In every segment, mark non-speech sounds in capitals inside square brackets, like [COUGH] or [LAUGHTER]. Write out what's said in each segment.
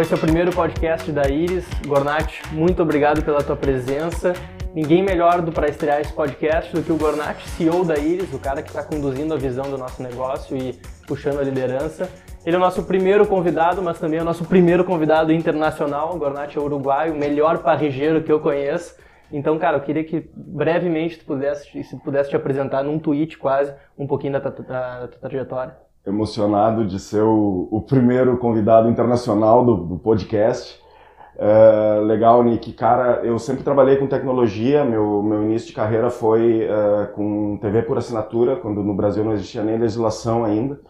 Esse é o primeiro podcast da Iris. Gornat, muito obrigado pela tua presença. Ninguém melhor do para estrear esse podcast do que o Gornat, CEO da Iris, o cara que está conduzindo a visão do nosso negócio e puxando a liderança. Ele é o nosso primeiro convidado, mas também é o nosso primeiro convidado internacional. O Gornat é uruguaio, o melhor parrigeiro que eu conheço. Então, cara, eu queria que brevemente tu pudesse, se pudesse te apresentar num tweet quase um pouquinho da tua, da tua trajetória emocionado de ser o, o primeiro convidado internacional do, do podcast. Uh, legal, Nick. Cara, eu sempre trabalhei com tecnologia. Meu, meu início de carreira foi uh, com TV por assinatura, quando no Brasil não existia nem legislação ainda.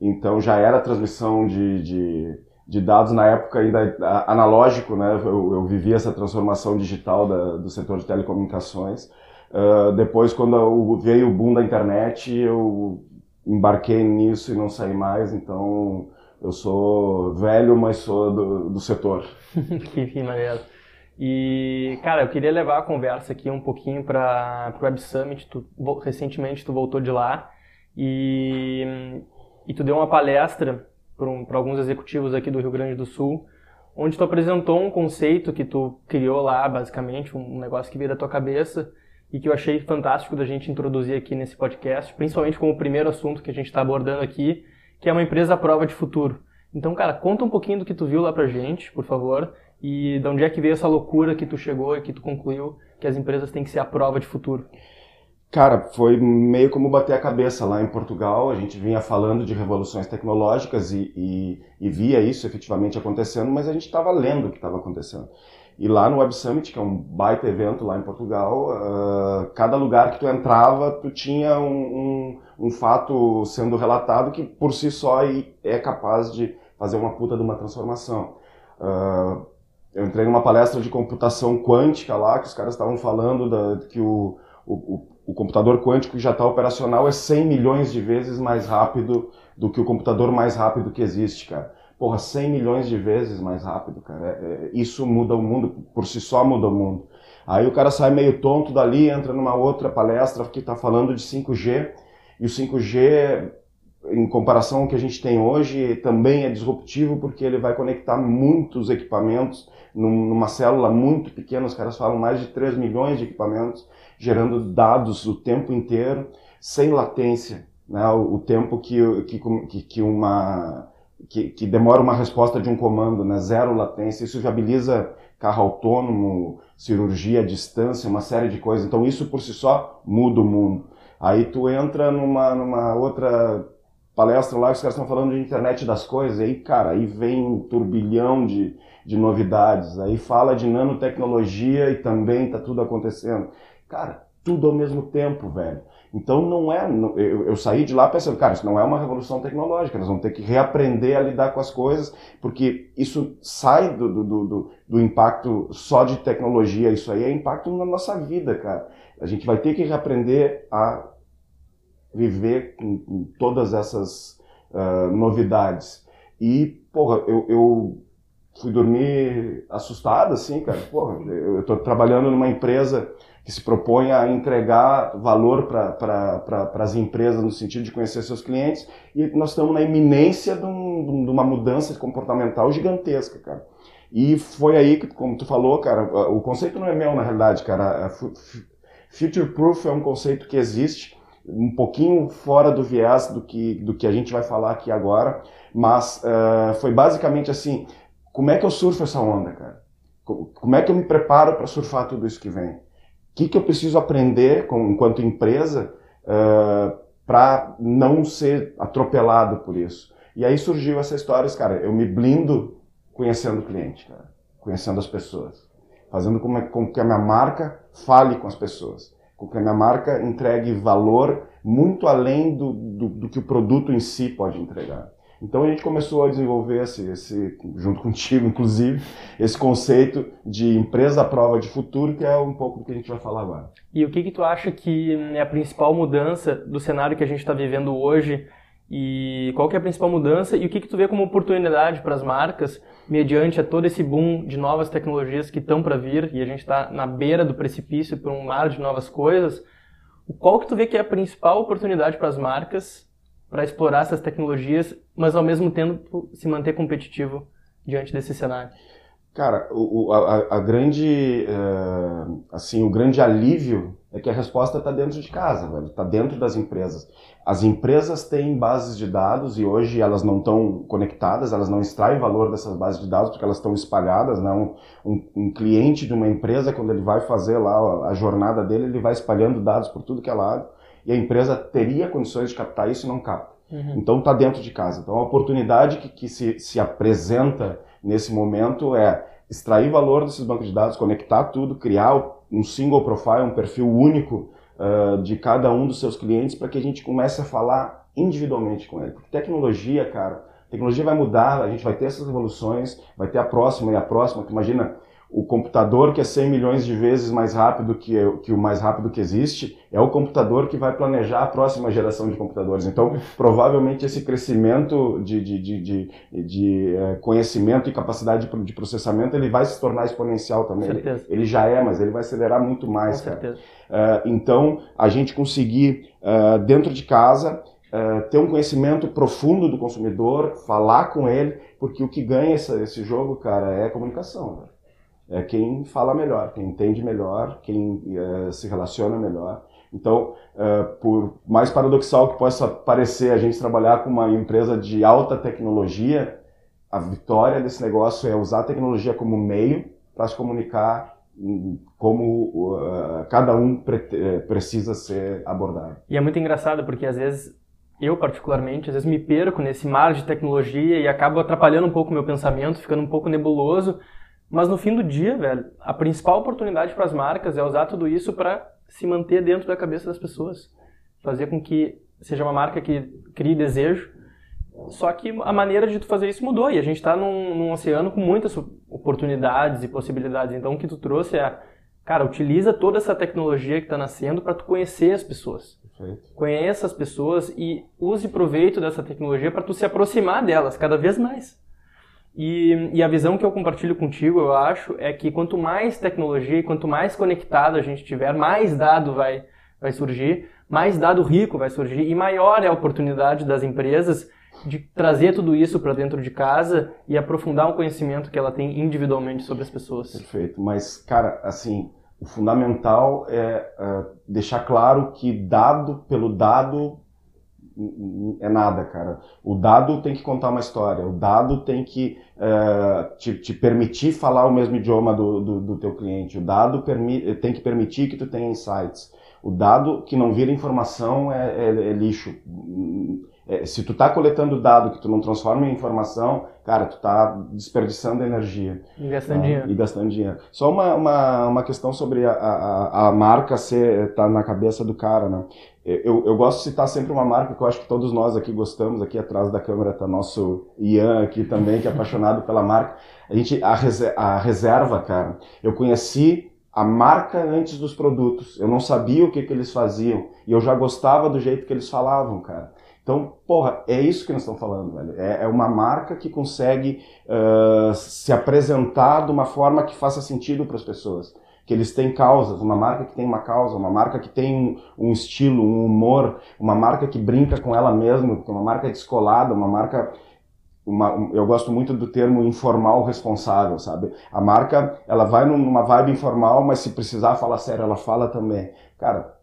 Então já era transmissão de, de, de dados na época ainda analógico, né? Eu, eu vivi essa transformação digital da, do setor de telecomunicações. Uh, depois, quando veio o boom da internet, eu embarquei nisso e não saí mais, então eu sou velho, mas sou do, do setor. [LAUGHS] que maneiro. E, cara, eu queria levar a conversa aqui um pouquinho para o Web Summit. Tu, recentemente tu voltou de lá e, e tu deu uma palestra para um, alguns executivos aqui do Rio Grande do Sul, onde tu apresentou um conceito que tu criou lá, basicamente, um negócio que veio da tua cabeça, e que eu achei fantástico da gente introduzir aqui nesse podcast, principalmente como o primeiro assunto que a gente está abordando aqui, que é uma empresa à prova de futuro. Então, cara, conta um pouquinho do que tu viu lá pra gente, por favor, e de onde é que veio essa loucura que tu chegou e que tu concluiu que as empresas têm que ser a prova de futuro. Cara, foi meio como bater a cabeça lá em Portugal. A gente vinha falando de revoluções tecnológicas e, e, e via isso efetivamente acontecendo, mas a gente estava lendo o que estava acontecendo. E lá no Web Summit, que é um baita evento lá em Portugal, uh, cada lugar que tu entrava, tu tinha um, um, um, fato sendo relatado que por si só é capaz de fazer uma puta de uma transformação. Uh, eu entrei numa palestra de computação quântica lá, que os caras estavam falando da, que o, o, o computador quântico que já está operacional é 100 milhões de vezes mais rápido do que o computador mais rápido que existe, cara porra, 100 milhões de vezes mais rápido, cara. É, é, isso muda o mundo, por si só muda o mundo. Aí o cara sai meio tonto dali, entra numa outra palestra que está falando de 5G, e o 5G, em comparação ao que a gente tem hoje, também é disruptivo porque ele vai conectar muitos equipamentos numa célula muito pequena, os caras falam mais de 3 milhões de equipamentos, gerando dados o tempo inteiro, sem latência. Né? O, o tempo que, que, que uma que, que, demora uma resposta de um comando, né? zero latência, isso viabiliza carro autônomo, cirurgia à distância, uma série de coisas. Então isso por si só muda o mundo. Aí tu entra numa, numa outra palestra lá os caras estão falando de internet das coisas, aí, cara, aí vem um turbilhão de, de novidades. Aí fala de nanotecnologia e também tá tudo acontecendo. Cara, tudo ao mesmo tempo, velho. Então não é. Eu, eu, saí de lá pensando, cara, isso não é uma revolução tecnológica, nós vamos ter que reaprender a lidar com as coisas, porque isso sai do, do, do, do impacto só de tecnologia, isso aí é impacto na nossa vida, cara. A gente vai ter que reaprender a viver com, com todas essas uh, novidades. E, porra, eu, eu fui dormir assustado, assim, cara. Porra, eu estou trabalhando numa empresa que se propõe a entregar valor para pra, as empresas no sentido de conhecer seus clientes e nós estamos na iminência de, um, de uma mudança comportamental gigantesca, cara. E foi aí que, como tu falou, cara, o conceito não é meu na realidade, cara. Future Proof é um conceito que existe um pouquinho fora do viés do que, do que a gente vai falar aqui agora, mas uh, foi basicamente assim, como é que eu surfo essa onda, cara? Como é que eu me preparo para surfar tudo isso que vem? O que, que eu preciso aprender com, enquanto empresa uh, para não ser atropelado por isso? E aí surgiu essa história, cara, eu me blindo conhecendo o cliente, cara, conhecendo as pessoas, fazendo com que a minha marca fale com as pessoas, com que a minha marca entregue valor muito além do, do, do que o produto em si pode entregar. Então a gente começou a desenvolver esse, esse, junto [LAUGHS] contigo, inclusive, esse conceito de empresa à prova de futuro, que é um pouco do que a gente vai falar agora. E o que, que tu acha que é a principal mudança do cenário que a gente está vivendo hoje? E qual que é a principal mudança? E o que, que tu vê como oportunidade para as marcas, mediante a todo esse boom de novas tecnologias que estão para vir, e a gente está na beira do precipício para um mar de novas coisas, qual que tu vê que é a principal oportunidade para as marcas para explorar essas tecnologias, mas ao mesmo tempo se manter competitivo diante desse cenário? Cara, o, a, a, grande, uh, assim, o grande alívio é que a resposta está dentro de casa, está dentro das empresas. As empresas têm bases de dados e hoje elas não estão conectadas, elas não extraem valor dessas bases de dados porque elas estão espalhadas. Né? Um, um, um, cliente de uma empresa, quando ele vai fazer lá a jornada dele, ele vai espalhando dados por tudo que é lado e a empresa teria condições de captar isso e não capta. Uhum. Então está dentro de casa. Então a oportunidade que, que se, se apresenta nesse momento é extrair valor desses bancos de dados, conectar tudo, criar um single profile, um perfil único uh, de cada um dos seus clientes para que a gente comece a falar individualmente com ele. Porque tecnologia, cara, tecnologia vai mudar, a gente vai ter essas revoluções, vai ter a próxima e a próxima. Imagina, o computador que é 100 milhões de vezes mais rápido que, que o mais rápido que existe, é o computador que vai planejar a próxima geração de computadores. Então, provavelmente esse crescimento de, de, de, de, de é, conhecimento e capacidade de processamento, ele vai se tornar exponencial também. Ele, ele, já é, mas ele vai acelerar muito mais, Com cara. Certeza. Uh, então, a gente conseguir, uh, dentro de casa, uh, ter um conhecimento profundo do consumidor, falar com ele, porque o que ganha esse, esse jogo, cara, é comunicação. Né? É quem fala melhor, quem entende melhor, quem é, se relaciona melhor. Então, é, por mais paradoxal que possa parecer a gente trabalhar com uma empresa de alta tecnologia, a vitória desse negócio é usar a tecnologia como meio para se comunicar como uh, cada um pre é, precisa ser abordado. E é muito engraçado porque às vezes eu particularmente, às vezes me perco nesse mar de tecnologia e acabo atrapalhando um pouco o meu pensamento, ficando um pouco nebuloso, mas no fim do dia, velho, a principal oportunidade para as marcas é usar tudo isso para se manter dentro da cabeça das pessoas. Fazer com que seja uma marca que crie desejo. Só que a maneira de tu fazer isso mudou e a gente está num, num, oceano com muitas oportunidades e possibilidades. Então o que tu trouxe é, cara, utiliza toda essa tecnologia que está nascendo para tu conhecer as pessoas. Perfeito. Conheça as pessoas e use proveito dessa tecnologia para tu se aproximar delas cada vez mais. E, e, a visão que eu compartilho contigo, eu acho, é que quanto mais tecnologia e quanto mais conectado a gente tiver, mais dado vai, vai surgir, mais dado rico vai surgir e maior é a oportunidade das empresas de trazer tudo isso para dentro de casa e aprofundar o conhecimento que ela tem individualmente sobre as pessoas. Perfeito. Mas, cara, assim, o fundamental é uh, deixar claro que dado pelo dado é nada, cara. O dado tem que contar uma história, o dado tem que uh, te, te, permitir falar o mesmo idioma do, do, do teu cliente, o dado tem que permitir que tu tenha insights. O dado que não vira informação é, é, é lixo. É, se tu tá coletando dado que tu não transforma em informação, cara, tu tá desperdiçando energia. E gastando tá? dinheiro. E gastando dinheiro. Só uma, uma, uma questão sobre a, a, a marca ser, tá na cabeça do cara, né? Eu, eu gosto de citar sempre uma marca que eu acho que todos nós aqui gostamos, aqui atrás da câmera tá nosso Ian aqui também, que é apaixonado pela marca. A gente, a, a reserva, cara, eu conheci a marca antes dos produtos. Eu não sabia o que, que eles faziam e eu já gostava do jeito que eles falavam, cara. Então, porra, é isso que nós estamos falando, velho. É, é uma marca que consegue uh, se apresentar de uma forma que faça sentido para as pessoas. Que eles têm causas, uma marca que tem uma causa, uma marca que tem um, estilo, um humor, uma marca que brinca com ela mesma, uma marca descolada, uma marca uma, eu gosto muito do termo informal responsável, sabe? A marca, ela vai numa vibe informal, mas se precisar falar sério, ela fala também. Cara,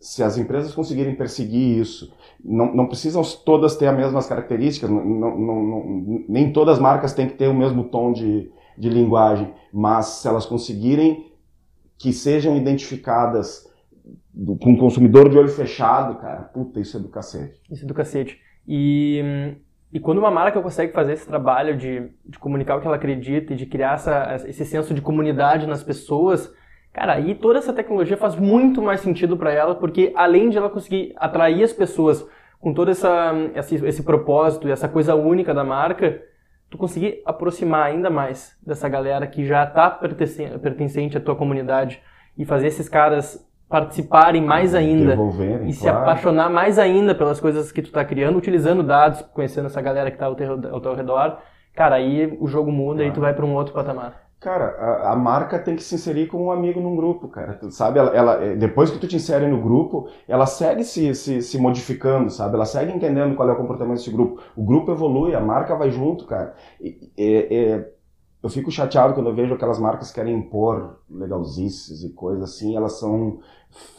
se as empresas conseguirem perseguir isso, não, não precisam todas ter as mesmas características, não, não, nem todas as marcas têm que ter o mesmo tom de, de linguagem, mas se elas conseguirem que sejam identificadas do, com o consumidor de olho fechado, cara, puta, isso é do cacete. Isso é do cacete. E, e quando uma marca consegue fazer esse trabalho de, de comunicar o que ela acredita e de criar essa, esse senso de comunidade nas pessoas, Cara, aí toda essa tecnologia faz muito mais sentido para ela, porque além de ela conseguir atrair as pessoas com todo essa, esse, esse propósito e essa coisa única da marca, tu conseguir aproximar ainda mais dessa galera que já está pertencente à tua comunidade e fazer esses caras participarem mais ainda e se claro. apaixonar mais ainda pelas coisas que tu está criando, utilizando dados, conhecendo essa galera que está ao, teu, ao teu redor, cara, aí o jogo muda claro. e tu vai para um outro patamar. Cara, a, a, marca tem que se inserir como um amigo num grupo, cara. Tu sabe, ela, ela, é, depois que tu te insere no grupo, ela segue se, se, se, modificando, sabe? Ela segue entendendo qual é o comportamento desse grupo. O grupo evolui, a marca vai junto, cara. E, é, eu fico chateado quando eu vejo aquelas marcas que querem impor legalzices e coisas assim, elas são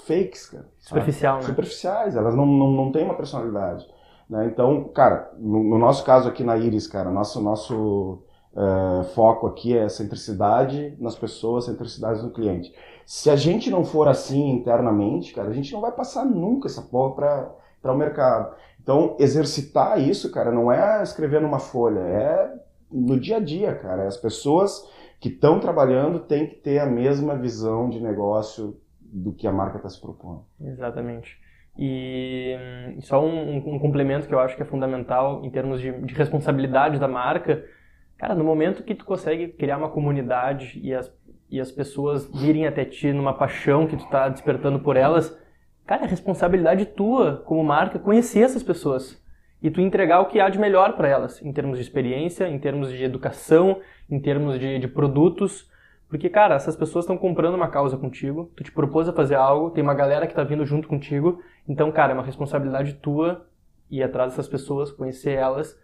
fakes, cara. Superficial, né? Superficiais, elas não, não, não têm uma personalidade. Né? Então, cara, no, no, nosso caso aqui na Iris, cara, nosso, nosso uh, foco aqui é centricidade nas pessoas, centricidade no cliente. Se a gente não for assim internamente, cara, a gente não vai passar nunca essa porra para o mercado. Então, exercitar isso, cara, não é escrever numa folha, é no dia a dia, cara. As pessoas que estão trabalhando têm que ter a mesma visão de negócio do que a marca está se propondo. Exatamente. E só um, um, complemento que eu acho que é fundamental em termos de, de, responsabilidade da marca, cara, no momento que tu consegue criar uma comunidade e as, e as pessoas virem até ti numa paixão que tu está despertando por elas, cara, é responsabilidade tua como marca conhecer essas pessoas e tu entregar o que há de melhor para elas, em termos de experiência, em termos de educação, em termos de, de produtos. Porque, cara, essas pessoas estão comprando uma causa contigo, tu te propôs a fazer algo, tem uma galera que está vindo junto contigo, então, cara, é uma responsabilidade tua ir atrás dessas pessoas, conhecer elas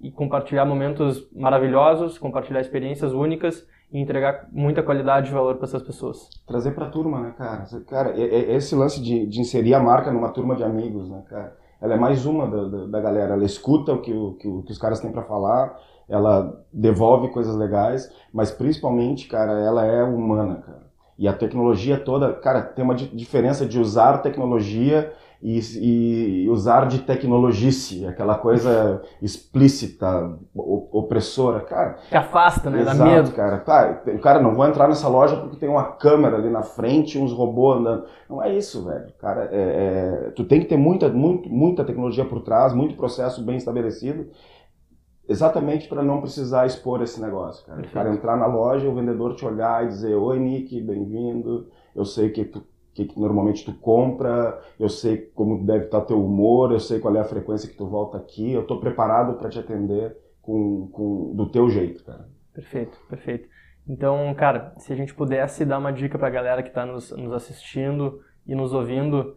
e compartilhar momentos maravilhosos, compartilhar experiências únicas e entregar muita qualidade e valor para essas pessoas. Trazer para a turma, né, cara? Cara, esse lance de, de inserir a marca numa turma de amigos, né, cara? ela é mais uma da, da, da galera. Ela escuta o que, o, que, o, que os caras têm para falar, ela devolve coisas legais, mas principalmente, cara, ela é humana, cara. E a tecnologia toda, cara, tem uma diferença de usar tecnologia e, e, usar de tecnologice, aquela coisa explícita, opressora, cara. Que afasta, né? Exato, Dá medo. cara. Tá, cara não vou entrar nessa loja porque tem uma câmera ali na frente, uns robôs andando. Não é isso, velho. Cara, é, é, tu tem que ter muita, muito, muita tecnologia por trás, muito processo bem estabelecido. Exatamente para não precisar expor esse negócio, cara. O cara entrar na loja, o vendedor te olhar e dizer: Oi, Nick, bem-vindo. Eu sei que tu que, que, normalmente tu compra, eu sei como deve estar teu humor, eu sei qual é a frequência que tu volta aqui, eu estou preparado para te atender com, com, do teu jeito, cara. Perfeito, perfeito. Então, cara, se a gente pudesse dar uma dica para a galera que está nos, nos, assistindo e nos ouvindo,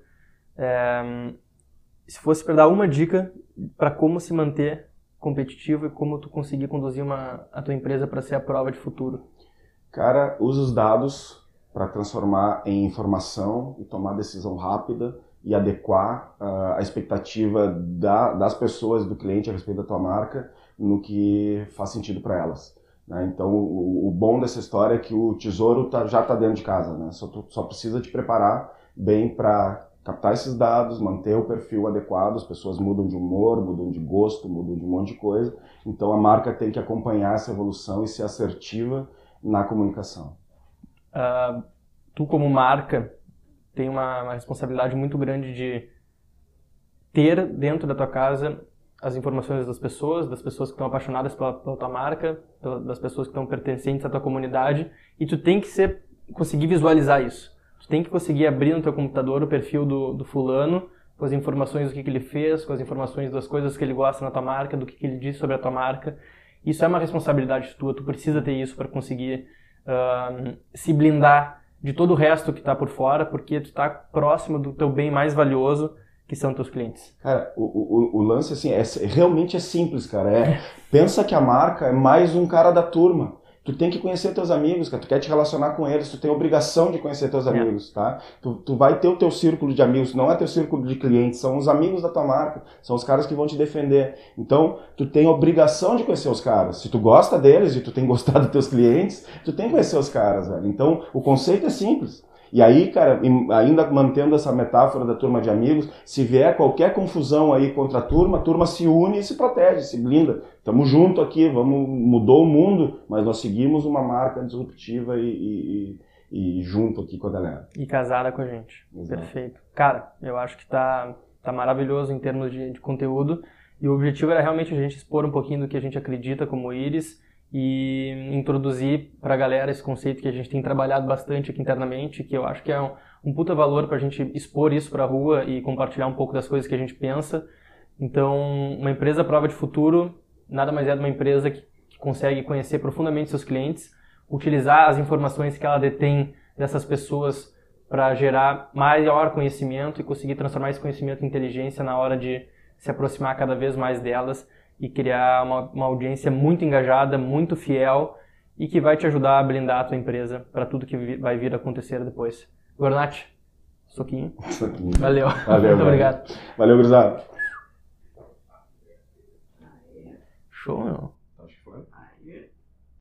é, se fosse para dar uma dica para como se manter competitivo e como tu conseguir conduzir uma, a tua empresa para ser a prova de futuro. Cara, usa os dados para transformar em informação e tomar decisão rápida e adequar uh, a expectativa da, das pessoas, do cliente a respeito da tua marca no que faz sentido para elas. Né? Então, o, o, bom dessa história é que o tesouro tá, já está dentro de casa, né? só, tu, só precisa te preparar bem para captar esses dados, manter o perfil adequado, as pessoas mudam de humor, mudam de gosto, mudam de um monte de coisa, então a marca tem que acompanhar essa evolução e ser assertiva na comunicação uh, tu como marca tem uma, uma, responsabilidade muito grande de ter dentro da tua casa as informações das pessoas, das pessoas que estão apaixonadas pela, pela tua marca, pela, das pessoas que estão pertencentes à tua comunidade, e tu tem que ser, conseguir visualizar isso. Tu tem que conseguir abrir no teu computador o perfil do, do fulano, com as informações do que, que ele fez, com as informações das coisas que ele gosta na tua marca, do que, que ele diz sobre a tua marca. Isso é uma responsabilidade tua, tu precisa ter isso para conseguir uh, se blindar de todo o resto que está por fora, porque tu está próximo do teu bem mais valioso, que são teus clientes. Cara, o, o, o lance assim, é, realmente é simples, cara. É, pensa que a marca é mais um cara da turma tu tem que conhecer teus amigos, cara. Tu quer te relacionar com eles, tu tem obrigação de conhecer teus amigos, tá? Tu, tu vai ter o teu círculo de amigos, não é teu círculo de clientes, são os amigos da tua marca, são os caras que vão te defender. Então, tu tem obrigação de conhecer os caras. Se tu gosta deles e tu tem [LAUGHS] gostado dos teus clientes, tu tem que conhecer os caras, velho. Então, o conceito é simples. E aí, cara, ainda mantendo essa metáfora da turma de amigos, se vier qualquer confusão aí contra a turma, a turma se une e se protege, se blinda. Estamos junto aqui, vamos, mudou o mundo, mas nós seguimos uma marca disruptiva e, e, e junto aqui com a galera. E casada com a gente. Exato. Perfeito. Cara, eu acho que tá, tá maravilhoso em termos de, de conteúdo. E o objetivo era realmente a gente expor um pouquinho do que a gente acredita como Iris e introduzir para a galera esse conceito que a gente tem trabalhado bastante aqui internamente, que eu acho que é um, um puta valor para a gente expor isso para a rua e compartilhar um pouco das coisas que a gente pensa. Então, uma empresa prova de futuro nada mais é de uma empresa que, que consegue conhecer profundamente seus clientes, utilizar as informações que ela detém dessas pessoas para gerar maior conhecimento e conseguir transformar esse conhecimento em inteligência na hora de se aproximar cada vez mais delas e criar uma, uma audiência muito engajada, muito fiel e que vai te ajudar a blindar a tua empresa para tudo que vai vir a acontecer depois. Gornat, soquinho. Soquinho. Valeu. Valeu, [LAUGHS] muito obrigado. Valeu, gurizada. Show, meu.